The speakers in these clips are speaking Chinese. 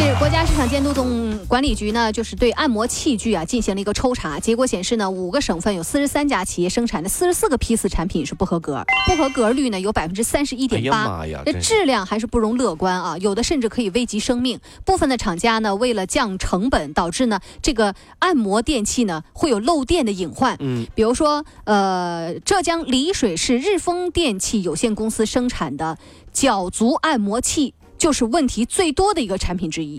近日，国家市场监督总管理局呢，就是对按摩器具啊进行了一个抽查，结果显示呢，五个省份有四十三家企业生产的四十四个批次产品是不合格，不合格率呢有百分之三十一点八，这质量还是不容乐观啊，有的甚至可以危及生命。部分的厂家呢，为了降成本，导致呢这个按摩电器呢会有漏电的隐患。嗯，比如说，呃，浙江丽水市日丰电器有限公司生产的脚足按摩器。就是问题最多的一个产品之一。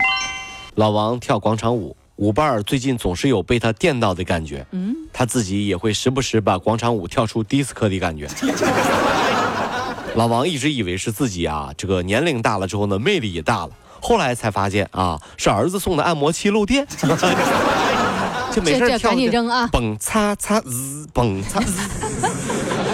老王跳广场舞，舞伴儿最近总是有被他电到的感觉。嗯，他自己也会时不时把广场舞跳出迪斯科的感觉。老王一直以为是自己啊，这个年龄大了之后呢，魅力也大了。后来才发现啊，是儿子送的按摩器漏电。就没事赶紧扔啊！蹦擦擦滋，蹦擦滋。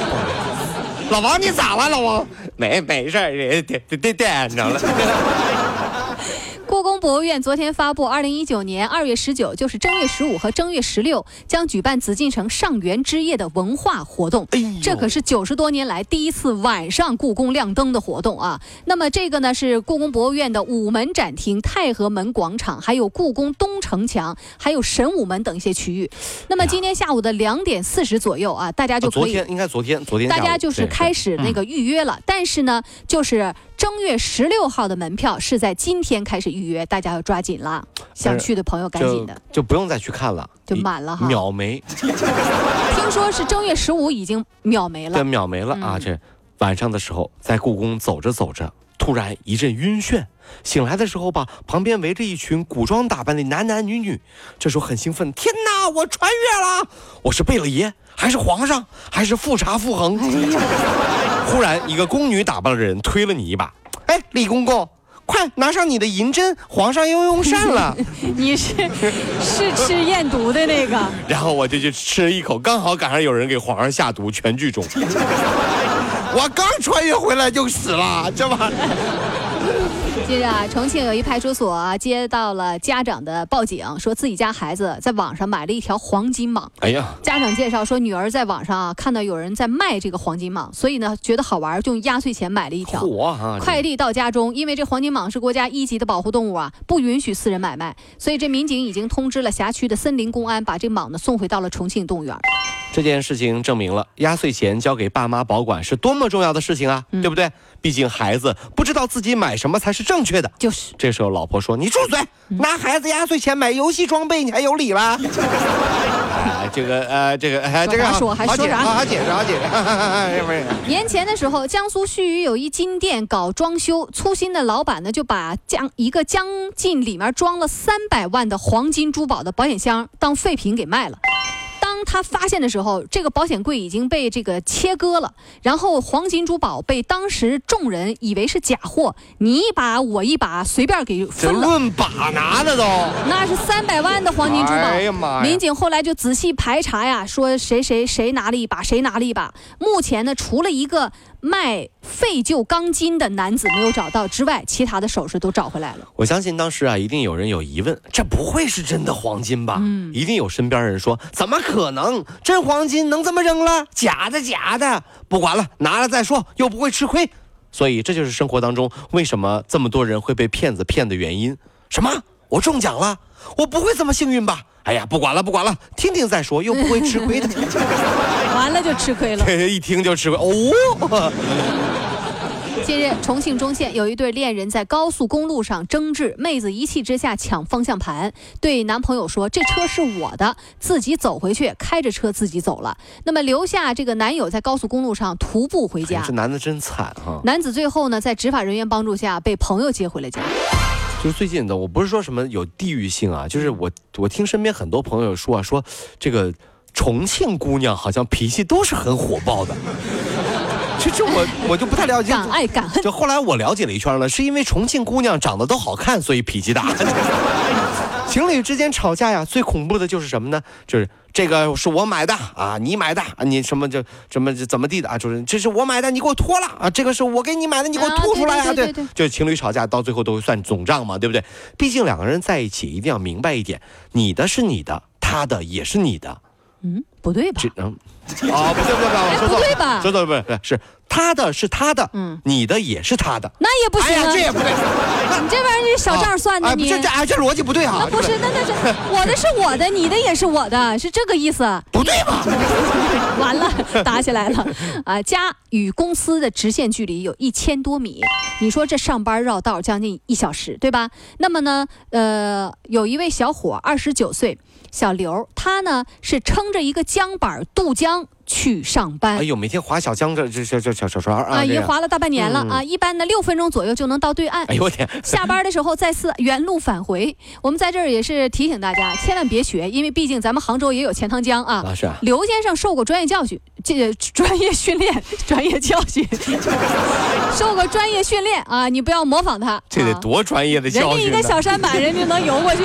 老王，你咋了，老王？没没事儿，点点点点着了。故宫博物院昨天发布，二零一九年二月十九，就是正月十五和正月十六，将举办紫禁城上元之夜的文化活动。这可是九十多年来第一次晚上故宫亮灯的活动啊！那么这个呢，是故宫博物院的午门展厅、太和门广场，还有故宫东城墙，还有神武门等一些区域。那么今天下午的两点四十左右啊，大家就可以，昨天应该昨天，昨天大家就是开始那个预约了。但是呢，就是正月十六号的门票是在今天开始预。预约，大家要抓紧了，想去的朋友赶紧的，就不用再去看了，就满了哈，秒没。听说是正月十五已经秒没了，对，秒没了啊！这晚上的时候在故宫走着走着，突然一阵晕眩，醒来的时候吧，旁边围着一群古装打扮的男男女女，这时候很兴奋，天哪，我穿越了，我是贝勒爷，还是皇上，还是富察傅恒？忽然一个宫女打扮的人推了你一把，哎，李公公。快拿上你的银针，皇上要用膳了。你是是吃验毒的那个？然后我就去吃了一口，刚好赶上有人给皇上下毒，全剧终。我刚穿越回来就死了，这玩意儿。近日啊，重庆有一派出所接到了家长的报警，说自己家孩子在网上买了一条黄金蟒。哎呀，家长介绍说，女儿在网上啊看到有人在卖这个黄金蟒，所以呢觉得好玩，就用压岁钱买了一条。快递到家中，因为这黄金蟒是国家一级的保护动物啊，不允许私人买卖，所以这民警已经通知了辖区的森林公安，把这蟒呢送回到了重庆动物园。这件事情证明了压岁钱交给爸妈保管是多么重要的事情啊，对不对？毕竟孩子不知道自己买什么才是正确的。就是。这时候老婆说：“你住嘴！拿孩子压岁钱买游戏装备，你还有理了？” 这个呃，这个这个说还说啥？好解释，好解释。年前的时候，江苏盱眙有一金店搞装修，粗心的老板呢就把将一个将近里面装了三百万的黄金珠宝的保险箱当废品给卖了。当他发现的时候，这个保险柜已经被这个切割了，然后黄金珠宝被当时众人以为是假货，你一把我一把，随便给分了。论把拿的都，那是三百万的黄金珠宝。哎呀妈呀！民警后来就仔细排查呀，说谁谁谁拿了一把，谁拿了一把。目前呢，除了一个。卖废旧钢筋的男子没有找到之外，其他的首饰都找回来了。我相信当时啊，一定有人有疑问，这不会是真的黄金吧？嗯，一定有身边人说，怎么可能？真黄金能这么扔了？假的，假的，不管了，拿了再说，又不会吃亏。所以这就是生活当中为什么这么多人会被骗子骗的原因。什么？我中奖了？我不会这么幸运吧？哎呀，不管了，不管了，听听再说，又不会吃亏的。完了就吃亏了。一听就吃亏哦。近日，重庆忠县有一对恋人在高速公路上争执，妹子一气之下抢方向盘，对男朋友说：“这车是我的，自己走回去。”开着车自己走了，那么留下这个男友在高速公路上徒步回家。这男的真惨啊！男子最后呢，在执法人员帮助下被朋友接回了家。就是最近的，我不是说什么有地域性啊，就是我我听身边很多朋友说啊，说这个重庆姑娘好像脾气都是很火爆的。这这我我就不太了解，敢爱敢恨。就后来我了解了一圈了，是因为重庆姑娘长得都好看，所以脾气大。情侣之间吵架呀，最恐怖的就是什么呢？就是。这个是我买的啊，你买的啊，你什么就什么怎么地的啊，就是这是我买的，你给我脱了啊，这个是我给你买的，你给我吐出来啊对对对对就是情侣吵架到最后都会算总账嘛，对不对？毕竟两个人在一起一定要明白一点，你的是你的，他的也是你的，嗯，不对吧这？嗯，啊，不对不对不对，我说错了，不对吧说错了不对是他的是他的，嗯你的也是他的，那也不行啊！哎呀，这也不对，你这玩意儿这小账算的哎，你。这这哎这逻辑不对哈，那不是，那那是 我的是我的，你的也是我的，是这个意思。不对吧？完了，打起来了啊！家与公司的直线距离有一千多米，你说这上班绕道将近一小时，对吧？那么呢，呃，有一位小伙，二十九岁，小刘，他呢是撑着一个江板渡江去上班。哎呦，每天划小江这这这这小小船啊，啊，这个也划了大半年了嗯啊！一般呢，六分钟左右就能到对岸。哎呦我天，下班的时候再次原路返回。我们在这儿也是提醒大家，千万别学，因为毕竟咱们杭州也有钱塘江啊。啊是啊刘先生受过专业教训，这专业训练，专业教训，受过专业训练啊！你不要模仿他。这得啊多专业的人家一！个小山板，人家能游过去。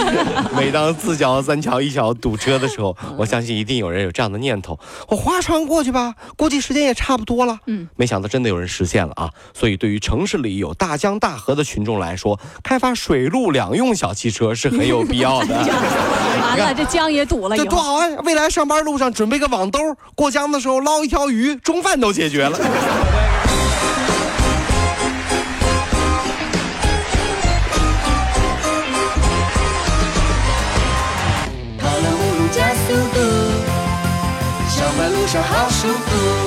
每当四桥三桥一桥堵车的时候，我相信一定有人有这样的念头：我划船过去吧，估计时间也差不多了。嗯，没想到真的有人实现了啊！所以对于城市里有大江大河的群众来说，开发水陆两用小汽车是很有必要的。完了，这江也堵了。这多好啊！未来上班路上准备个网兜，过江的时候捞一条鱼，中饭都解决了。跑了五路加速度，上班路上好舒服。